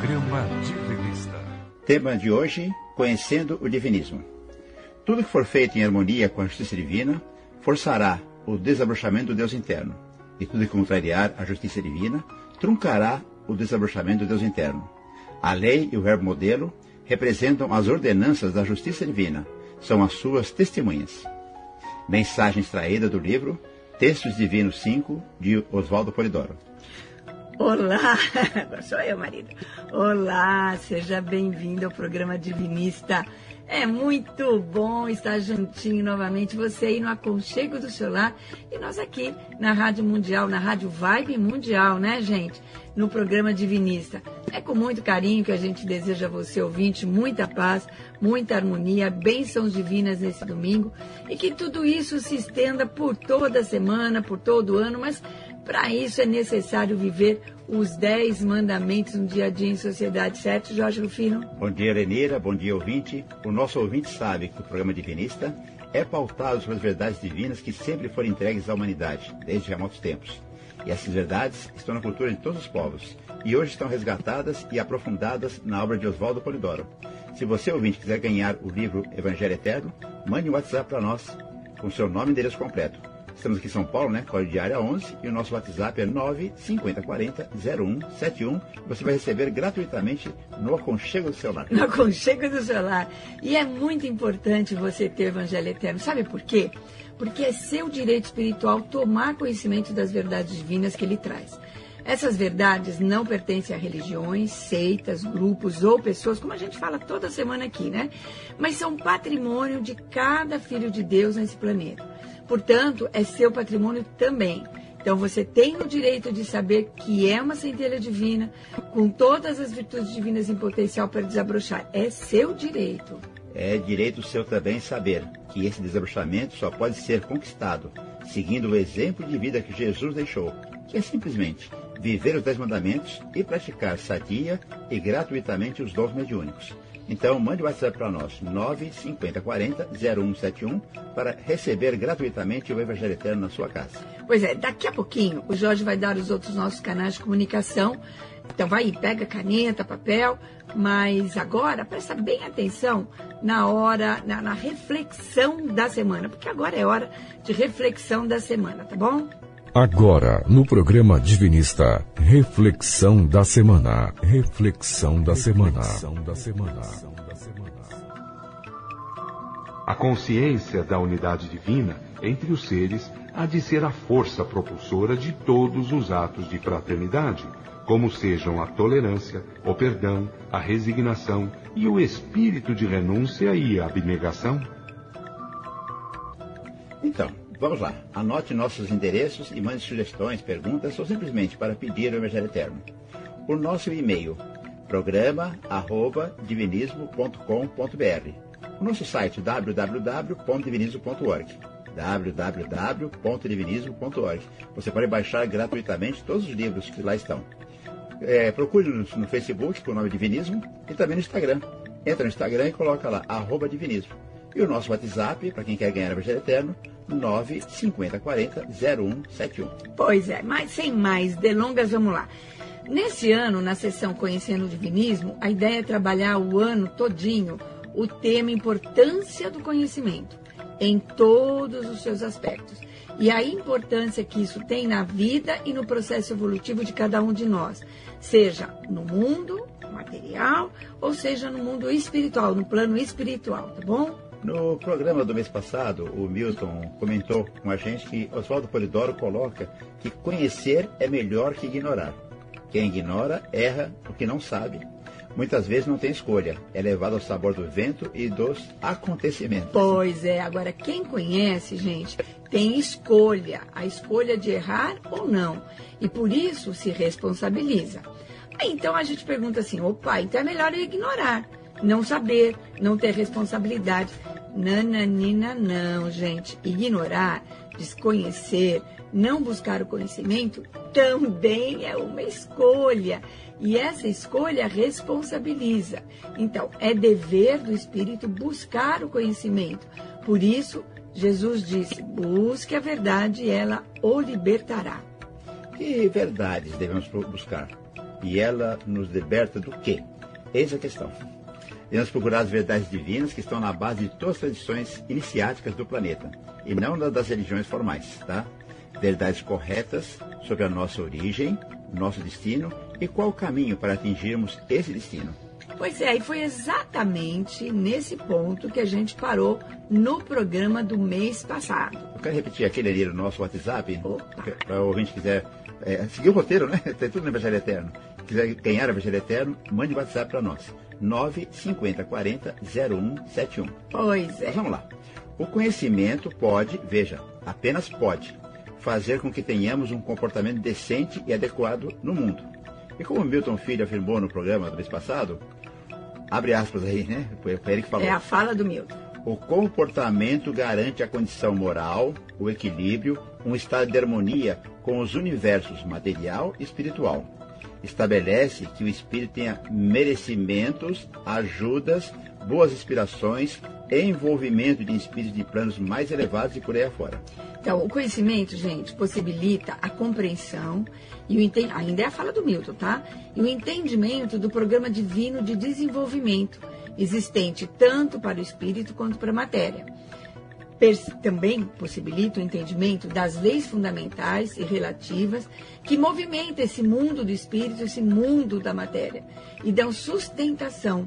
Programa Divinista. Tema de hoje: Conhecendo o Divinismo. Tudo que for feito em harmonia com a justiça divina forçará o desabrochamento do Deus interno, e tudo que contrariar a justiça divina truncará o desabrochamento do Deus interno. A lei e o verbo modelo representam as ordenanças da justiça divina, são as suas testemunhas. Mensagem extraída do livro Textos Divinos 5, de Oswaldo Polidoro. Olá, sou eu, marido. Olá, seja bem-vindo ao programa Divinista. É muito bom estar juntinho novamente, você aí no aconchego do seu lar e nós aqui na Rádio Mundial, na Rádio Vibe Mundial, né, gente? No programa Divinista. É com muito carinho que a gente deseja a você, ouvinte, muita paz, muita harmonia, bênçãos divinas nesse domingo e que tudo isso se estenda por toda a semana, por todo o ano, mas para isso é necessário viver os dez mandamentos no dia a dia em sociedade, certo, Jorge Rufino? Bom dia, Lenira. Bom dia, ouvinte. O nosso ouvinte sabe que o programa Divinista é pautado sobre as verdades divinas que sempre foram entregues à humanidade, desde remotos tempos. E essas verdades estão na cultura de todos os povos e hoje estão resgatadas e aprofundadas na obra de Oswaldo Polidoro. Se você, ouvinte, quiser ganhar o livro Evangelho Eterno, mande um WhatsApp para nós com seu nome e endereço completo. Estamos aqui em São Paulo, né? Código de área 11 e o nosso WhatsApp é 95040 0171. Você vai receber gratuitamente no aconchego do celular. No aconchego do celular. E é muito importante você ter o Evangelho Eterno. Sabe por quê? Porque é seu direito espiritual tomar conhecimento das verdades divinas que ele traz. Essas verdades não pertencem a religiões, seitas, grupos ou pessoas, como a gente fala toda semana aqui, né? Mas são patrimônio de cada filho de Deus nesse planeta. Portanto, é seu patrimônio também. Então você tem o direito de saber que é uma centelha divina, com todas as virtudes divinas em potencial para desabrochar. É seu direito. É direito seu também saber que esse desabrochamento só pode ser conquistado seguindo o exemplo de vida que Jesus deixou, que é simplesmente viver os dez mandamentos e praticar sadia e gratuitamente os dons mediúnicos. Então, mande o WhatsApp para nós, 95040-0171, para receber gratuitamente o Evangelho Eterno na sua casa. Pois é, daqui a pouquinho o Jorge vai dar os outros nossos canais de comunicação. Então, vai aí, pega caneta, papel, mas agora presta bem atenção na hora, na, na reflexão da semana, porque agora é hora de reflexão da semana, tá bom? Agora, no programa Divinista, reflexão da semana. Reflexão da semana. A consciência da unidade divina entre os seres há de ser a força propulsora de todos os atos de fraternidade, como sejam a tolerância, o perdão, a resignação e o espírito de renúncia e abnegação. Então, Vamos lá, anote nossos endereços e mande sugestões, perguntas ou simplesmente para pedir o Evangelho Eterno. O nosso e-mail, programa.divinismo.com.br. O nosso site, www.divinismo.org www.divinismo.org. Você pode baixar gratuitamente todos os livros que lá estão. É, Procure-nos no Facebook com o nome Divinismo e também no Instagram. Entra no Instagram e coloca lá, arroba Divinismo. E o nosso WhatsApp, para quem quer ganhar o Evangelho Eterno, 95040 0171. Pois é, mas sem mais delongas, vamos lá. Nesse ano, na sessão Conhecendo o Divinismo, a ideia é trabalhar o ano todinho o tema importância do conhecimento em todos os seus aspectos e a importância que isso tem na vida e no processo evolutivo de cada um de nós, seja no mundo material ou seja no mundo espiritual, no plano espiritual, tá bom? No programa do mês passado, o Milton comentou com a gente que Oswaldo Polidoro coloca que conhecer é melhor que ignorar. Quem ignora erra porque não sabe. Muitas vezes não tem escolha, é levado ao sabor do vento e dos acontecimentos. Pois é, agora quem conhece, gente, tem escolha, a escolha de errar ou não, e por isso se responsabiliza. Então a gente pergunta assim: opa, então é melhor ignorar não saber, não ter responsabilidade. Nananina, não, gente. Ignorar, desconhecer, não buscar o conhecimento também é uma escolha. E essa escolha responsabiliza. Então, é dever do espírito buscar o conhecimento. Por isso, Jesus disse: busque a verdade e ela o libertará. Que verdades devemos buscar? E ela nos liberta do quê? Eis a questão. Devemos procurar as verdades divinas que estão na base de todas as tradições iniciáticas do planeta, e não das religiões formais, tá? Verdades corretas sobre a nossa origem, nosso destino e qual o caminho para atingirmos esse destino. Pois é, e foi exatamente nesse ponto que a gente parou no programa do mês passado. Eu quero repetir aquele ali no nosso WhatsApp, para o ouvinte quiser é, seguir o roteiro, né? Tem tudo no Evangelho Eterno. Quiser ganhar o Evangelho Eterno, mande o WhatsApp para nós. 95040 0171. Pois é. Mas vamos lá. O conhecimento pode, veja, apenas pode, fazer com que tenhamos um comportamento decente e adequado no mundo. E como Milton Filho afirmou no programa do mês passado, abre aspas aí, né? Foi ele que falou. É a fala do Milton. O comportamento garante a condição moral, o equilíbrio, um estado de harmonia com os universos material e espiritual. Estabelece que o espírito tenha merecimentos, ajudas, boas inspirações, envolvimento de espíritos de planos mais elevados e por aí afora. Então, o conhecimento, gente, possibilita a compreensão e o enten... ainda é a fala do Milton, tá? E o entendimento do programa divino de desenvolvimento existente tanto para o espírito quanto para a matéria. Também possibilita o entendimento das leis fundamentais e relativas que movimentam esse mundo do espírito, esse mundo da matéria, e dão sustentação.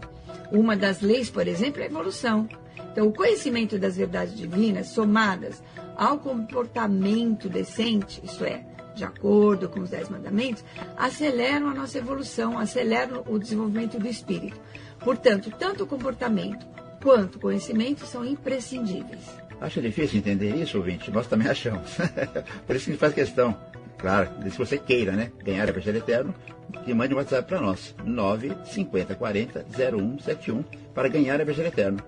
Uma das leis, por exemplo, é a evolução. Então, o conhecimento das verdades divinas, somadas ao comportamento decente, isto é, de acordo com os Dez Mandamentos, aceleram a nossa evolução, aceleram o desenvolvimento do espírito. Portanto, tanto o comportamento quanto o conhecimento são imprescindíveis. Acha difícil entender isso, ouvinte? Nós também achamos. Por isso que a gente faz questão. Claro, se você queira, né, ganhar o Evangelho Eterno, que mande um WhatsApp para nós, 95040 0171, para ganhar o Evangelho Eterno.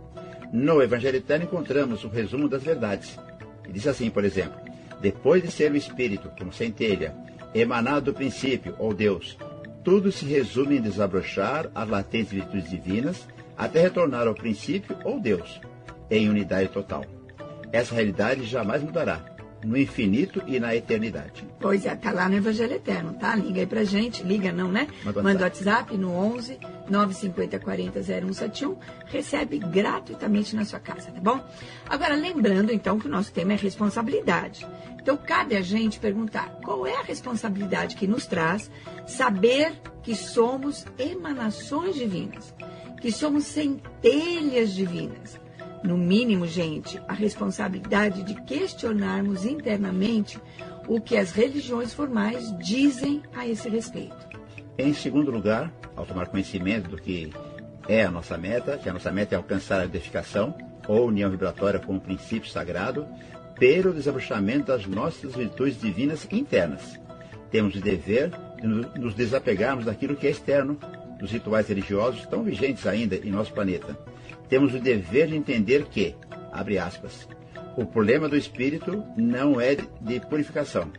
No Evangelho Eterno encontramos o resumo das verdades. E diz assim, por exemplo, depois de ser o Espírito, como centelha, emanado do princípio, ou Deus, tudo se resume em desabrochar as latentes virtudes divinas até retornar ao princípio ou Deus, em unidade total. Essa realidade jamais mudará, no infinito e na eternidade. Pois é, tá lá no Evangelho Eterno, tá? Liga aí pra gente, liga não, né? Manda, Manda WhatsApp no 11 950 40 0171, recebe gratuitamente na sua casa, tá bom? Agora, lembrando então que o nosso tema é responsabilidade. Então, cabe a gente perguntar qual é a responsabilidade que nos traz saber que somos emanações divinas, que somos centelhas divinas. No mínimo, gente, a responsabilidade de questionarmos internamente o que as religiões formais dizem a esse respeito. Em segundo lugar, ao tomar conhecimento do que é a nossa meta, que a nossa meta é alcançar a edificação ou união vibratória com o princípio sagrado, pelo desabrochamento das nossas virtudes divinas internas. Temos o dever de nos desapegarmos daquilo que é externo, dos rituais religiosos tão vigentes ainda em nosso planeta. Temos o dever de entender que, abre aspas, o problema do espírito não é de purificação,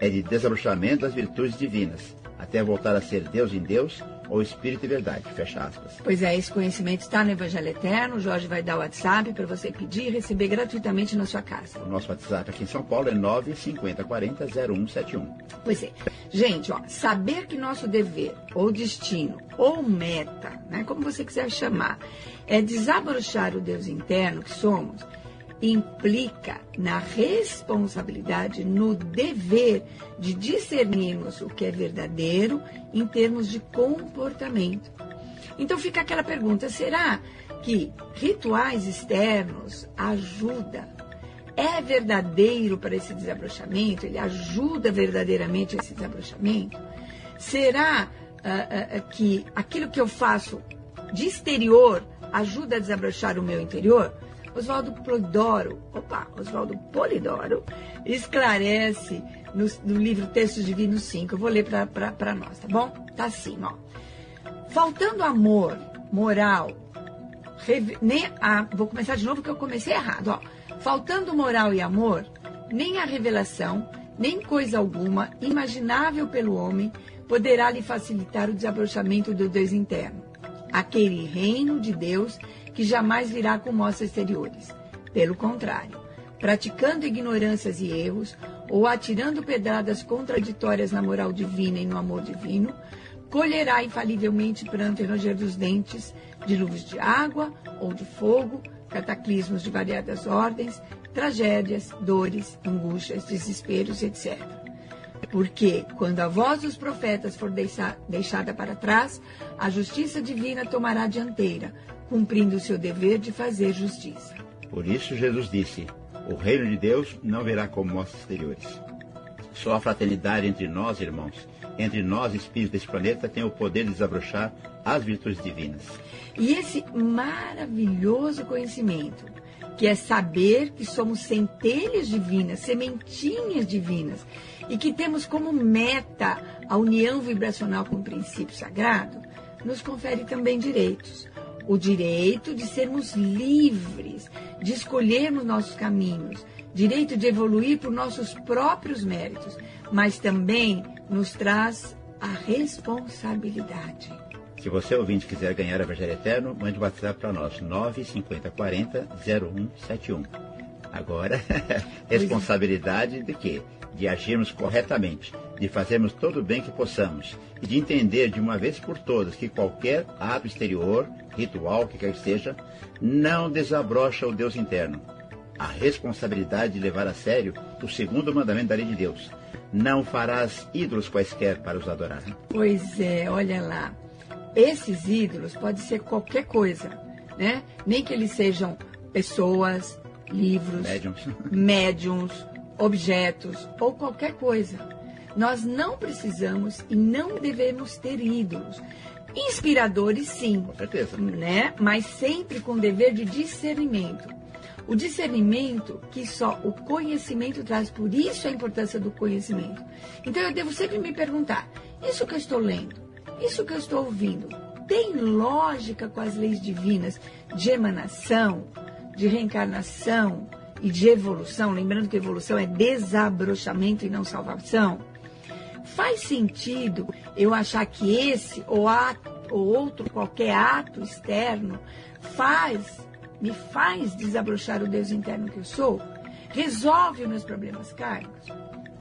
é de desabrochamento das virtudes divinas, até voltar a ser Deus em Deus ou Espírito e Verdade. Fecha aspas. Pois é, esse conhecimento está no Evangelho Eterno. O Jorge vai dar o WhatsApp para você pedir e receber gratuitamente na sua casa. O nosso WhatsApp aqui em São Paulo é 95040 0171. Pois é. Gente, ó, saber que nosso dever, ou destino, ou meta, né, como você quiser chamar, é desabrochar o Deus interno que somos, implica na responsabilidade, no dever de discernirmos o que é verdadeiro em termos de comportamento. Então fica aquela pergunta: será que rituais externos ajudam? É verdadeiro para esse desabrochamento? Ele ajuda verdadeiramente esse desabrochamento? Será uh, uh, que aquilo que eu faço de exterior ajuda a desabrochar o meu interior? Oswaldo Polidoro, opa, Oswaldo Polidoro, esclarece no, no, livro Textos Divinos 5. Eu vou ler para nós, tá bom? Tá assim, ó. Faltando amor, moral, nem a, vou começar de novo que eu comecei errado, ó. Faltando moral e amor, nem a revelação, nem coisa alguma imaginável pelo homem poderá lhe facilitar o desabrochamento do Deus interno. Aquele reino de Deus que jamais virá com mostras exteriores. Pelo contrário, praticando ignorâncias e erros, ou atirando pedradas contraditórias na moral divina e no amor divino, colherá infalivelmente pranto e ranger dos dentes, dilúvios de água ou de fogo, cataclismos de variadas ordens, tragédias, dores, angústias, desesperos, etc. Porque, quando a voz dos profetas for deixada para trás, a justiça divina tomará dianteira, cumprindo o seu dever de fazer justiça. Por isso, Jesus disse: O reino de Deus não verá como mostras exteriores. Só a fraternidade entre nós, irmãos, entre nós, espíritos desse planeta, tem o poder de desabrochar as virtudes divinas. E esse maravilhoso conhecimento, que é saber que somos centelhas divinas, sementinhas divinas, e que temos como meta a união vibracional com o princípio sagrado, nos confere também direitos. O direito de sermos livres, de escolhermos nossos caminhos, direito de evoluir por nossos próprios méritos, mas também nos traz a responsabilidade. Se você ouvinte quiser ganhar a Evangelho Eterno, mande um WhatsApp para nós, 95040 0171. Agora, responsabilidade de quê? De agirmos corretamente, de fazermos todo o bem que possamos e de entender de uma vez por todas que qualquer ato exterior, ritual, que quer que seja, não desabrocha o Deus interno a responsabilidade de levar a sério o segundo mandamento da lei de Deus. Não farás ídolos quaisquer para os adorar. Pois é, olha lá. Esses ídolos podem ser qualquer coisa, né? Nem que eles sejam pessoas, livros, médiums, médiums objetos ou qualquer coisa. Nós não precisamos e não devemos ter ídolos. Inspiradores, sim. Com certeza. Né? Mas sempre com dever de discernimento. O discernimento que só o conhecimento traz, por isso a importância do conhecimento. Então eu devo sempre me perguntar: isso que eu estou lendo, isso que eu estou ouvindo, tem lógica com as leis divinas de emanação, de reencarnação e de evolução? Lembrando que evolução é desabrochamento e não salvação. Faz sentido eu achar que esse ou, ato, ou outro qualquer ato externo faz me faz desabrochar o Deus interno que eu sou? Resolve os meus problemas kármicos?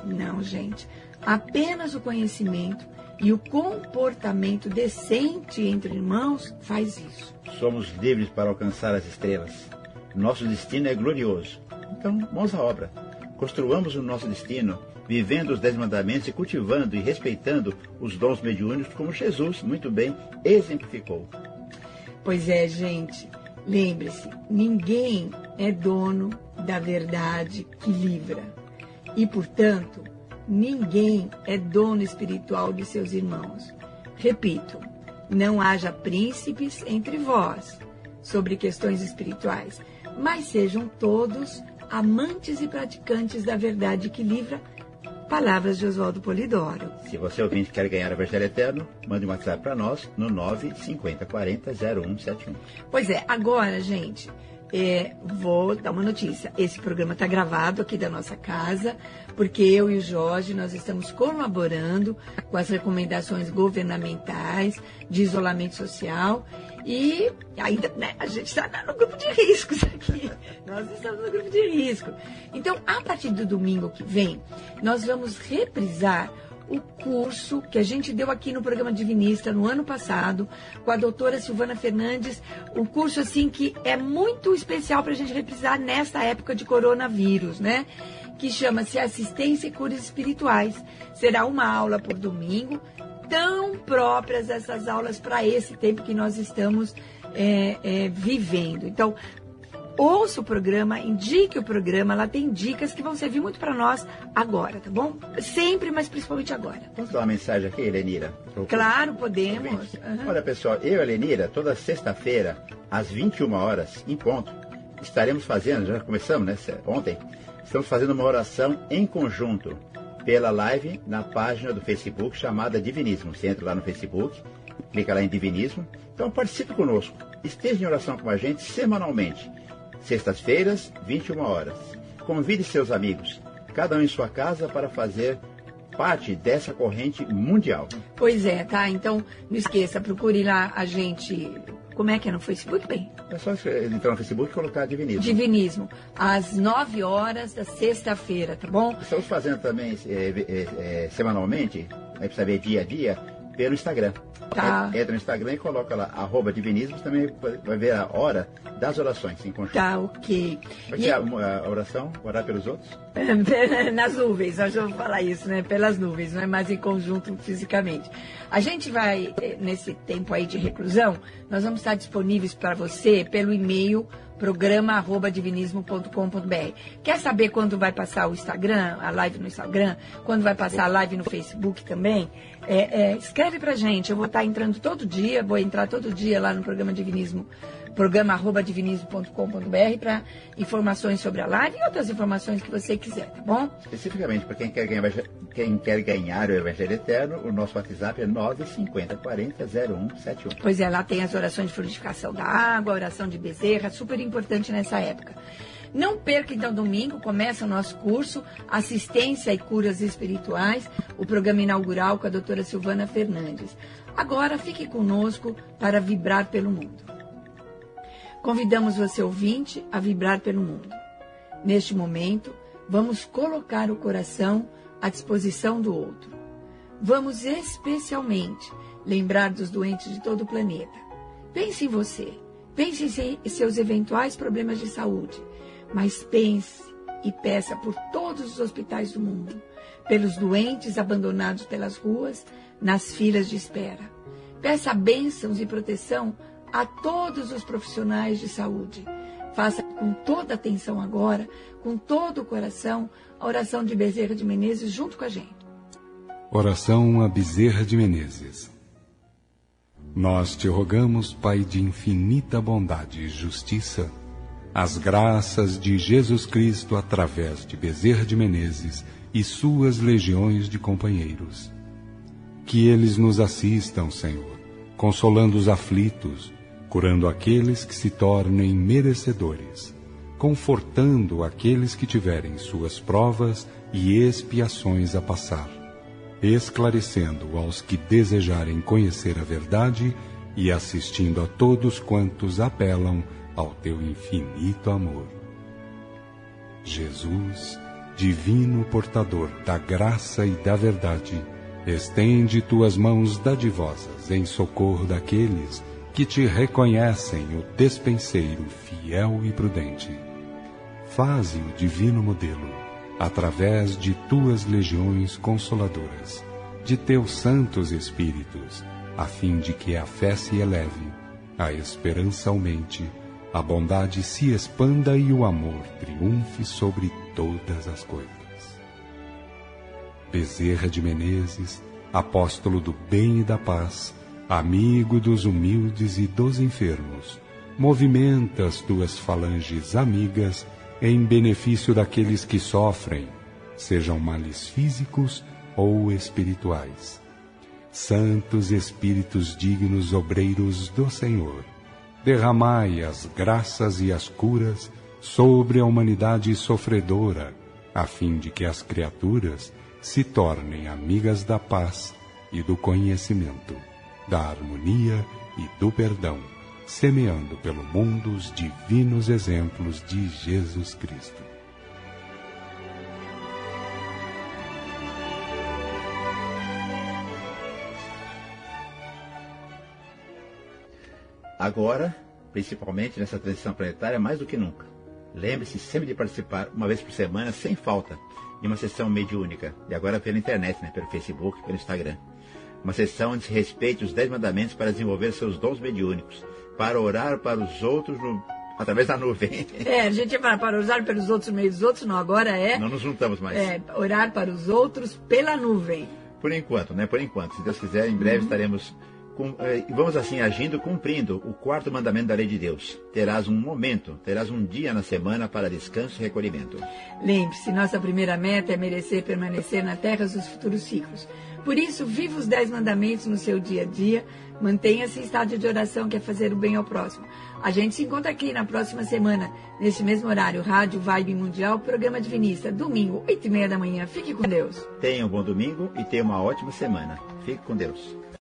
Não, gente. Apenas o conhecimento e o comportamento decente entre irmãos faz isso. Somos livres para alcançar as estrelas. Nosso destino é glorioso. Então, mãos à obra. Construamos o nosso destino, vivendo os dez mandamentos e cultivando e respeitando os dons mediúnicos, como Jesus muito bem exemplificou. Pois é, gente. Lembre-se, ninguém é dono da verdade que livra. E, portanto, ninguém é dono espiritual de seus irmãos. Repito, não haja príncipes entre vós sobre questões espirituais, mas sejam todos amantes e praticantes da verdade que livra Palavras de Oswaldo Polidoro. Se você ouvinte quer ganhar o Evangelho Eterno, mande um WhatsApp para nós no 95040 0171. Pois é, agora, gente, é, vou dar uma notícia. Esse programa está gravado aqui da nossa casa, porque eu e o Jorge, nós estamos colaborando com as recomendações governamentais de isolamento social e ainda, né, a gente está no grupo de riscos aqui. Nós estamos no grupo de risco. Então, a partir do domingo que vem, nós vamos reprisar o curso que a gente deu aqui no programa Divinista no ano passado, com a doutora Silvana Fernandes, um curso assim que é muito especial para a gente reprisar nesta época de coronavírus, né? Que chama-se Assistência e Curas Espirituais. Será uma aula por domingo, tão próprias essas aulas para esse tempo que nós estamos é, é, vivendo. Então, ouça o programa, indique o programa, lá tem dicas que vão servir muito para nós agora, tá bom? Sempre, mas principalmente agora. Posso dar uma mensagem aqui, Helenira? Claro, podemos. Uhum. Olha, pessoal, eu e a Helenira, toda sexta-feira, às 21 horas, em ponto, estaremos fazendo, já começamos, né, ontem, estamos fazendo uma oração em conjunto pela live na página do Facebook chamada Divinismo. Você entra lá no Facebook, clica lá em Divinismo. Então participe conosco. Esteja em oração com a gente semanalmente. Sextas-feiras, 21 horas. Convide seus amigos, cada um em sua casa, para fazer parte dessa corrente mundial. Pois é, tá? Então, não esqueça, procure lá a gente como é que é no Facebook, bem? É só entrar no Facebook e colocar Divinismo. Divinismo, às 9 horas da sexta-feira, tá bom? Estamos fazendo também é, é, semanalmente, aí precisa ver dia a dia, pelo Instagram. Tá. Entra no Instagram e coloca lá, arroba divinismos, também vai ver a hora das orações em conjunto. Tá, ok. É que é a, a oração? Orar pelos outros? Nas nuvens, nós vamos falar isso, né? Pelas nuvens, não é mais em conjunto fisicamente. A gente vai, eh, nesse tempo aí de reclusão, nós vamos estar disponíveis para você pelo e-mail programa@divinismo.com.br. Quer saber quando vai passar o Instagram, a live no Instagram, quando vai passar a live no Facebook também? É, é, escreve pra gente. Eu vou estar entrando todo dia, vou entrar todo dia lá no programa Divinismo programa.divinismo.com.br para informações sobre a live e outras informações que você quiser, tá bom? Especificamente para quem quer ganhar, quem quer ganhar o Evangelho Eterno, o nosso WhatsApp é 950400171. Pois é, lá tem as orações de fluidificação da água, oração de bezerra, super importante nessa época. Não perca então domingo, começa o nosso curso Assistência e Curas Espirituais, o programa inaugural com a doutora Silvana Fernandes. Agora fique conosco para vibrar pelo mundo. Convidamos você, ouvinte, a vibrar pelo mundo. Neste momento, vamos colocar o coração à disposição do outro. Vamos especialmente lembrar dos doentes de todo o planeta. Pense em você, pense em seus eventuais problemas de saúde, mas pense e peça por todos os hospitais do mundo, pelos doentes abandonados pelas ruas, nas filas de espera. Peça bênçãos e proteção a todos os profissionais de saúde. Faça com toda atenção agora, com todo o coração, a oração de Bezerra de Menezes junto com a gente. Oração a Bezerra de Menezes. Nós te rogamos, Pai de infinita bondade e justiça, as graças de Jesus Cristo através de Bezerra de Menezes e suas legiões de companheiros. Que eles nos assistam, Senhor, consolando os aflitos, curando aqueles que se tornem merecedores, confortando aqueles que tiverem suas provas e expiações a passar, esclarecendo aos que desejarem conhecer a verdade e assistindo a todos quantos apelam ao teu infinito amor. Jesus, divino portador da graça e da verdade, estende tuas mãos dadivosas em socorro daqueles que te reconhecem o despenseiro fiel e prudente. Faze o divino modelo, através de tuas legiões consoladoras, de teus santos espíritos, a fim de que a fé se eleve, a esperança aumente, a bondade se expanda e o amor triunfe sobre todas as coisas. Bezerra de Menezes, apóstolo do bem e da paz, amigo dos humildes e dos enfermos, movimenta as tuas falanges amigas em benefício daqueles que sofrem, sejam males físicos ou espirituais. Santos Espíritos dignos obreiros do Senhor, derramai as graças e as curas sobre a humanidade sofredora, a fim de que as criaturas se tornem amigas da paz e do conhecimento da harmonia e do perdão, semeando pelo mundo os divinos exemplos de Jesus Cristo. Agora, principalmente nessa transição planetária, mais do que nunca. Lembre-se sempre de participar uma vez por semana, sem falta, de uma sessão mediúnica. E agora pela internet, né? pelo Facebook, pelo Instagram uma sessão onde se respeite os dez mandamentos para desenvolver seus dons mediúnicos, para orar para os outros no, através da nuvem. É, a gente para, para orar pelos outros no meio dos outros, não, agora é... Não nos juntamos mais. É, orar para os outros pela nuvem. Por enquanto, né? Por enquanto. Se Deus quiser, em breve uhum. estaremos... Com, eh, vamos assim, agindo, cumprindo o quarto mandamento da lei de Deus. Terás um momento, terás um dia na semana para descanso e recolhimento. Lembre-se, nossa primeira meta é merecer permanecer na terra dos futuros ciclos. Por isso, viva os dez mandamentos no seu dia a dia, mantenha-se em estado de oração, que é fazer o bem ao próximo. A gente se encontra aqui na próxima semana, neste mesmo horário, Rádio Vibe Mundial, programa Divinista, domingo, oito e meia da manhã. Fique com Deus. Tenha um bom domingo e tenha uma ótima semana. Fique com Deus.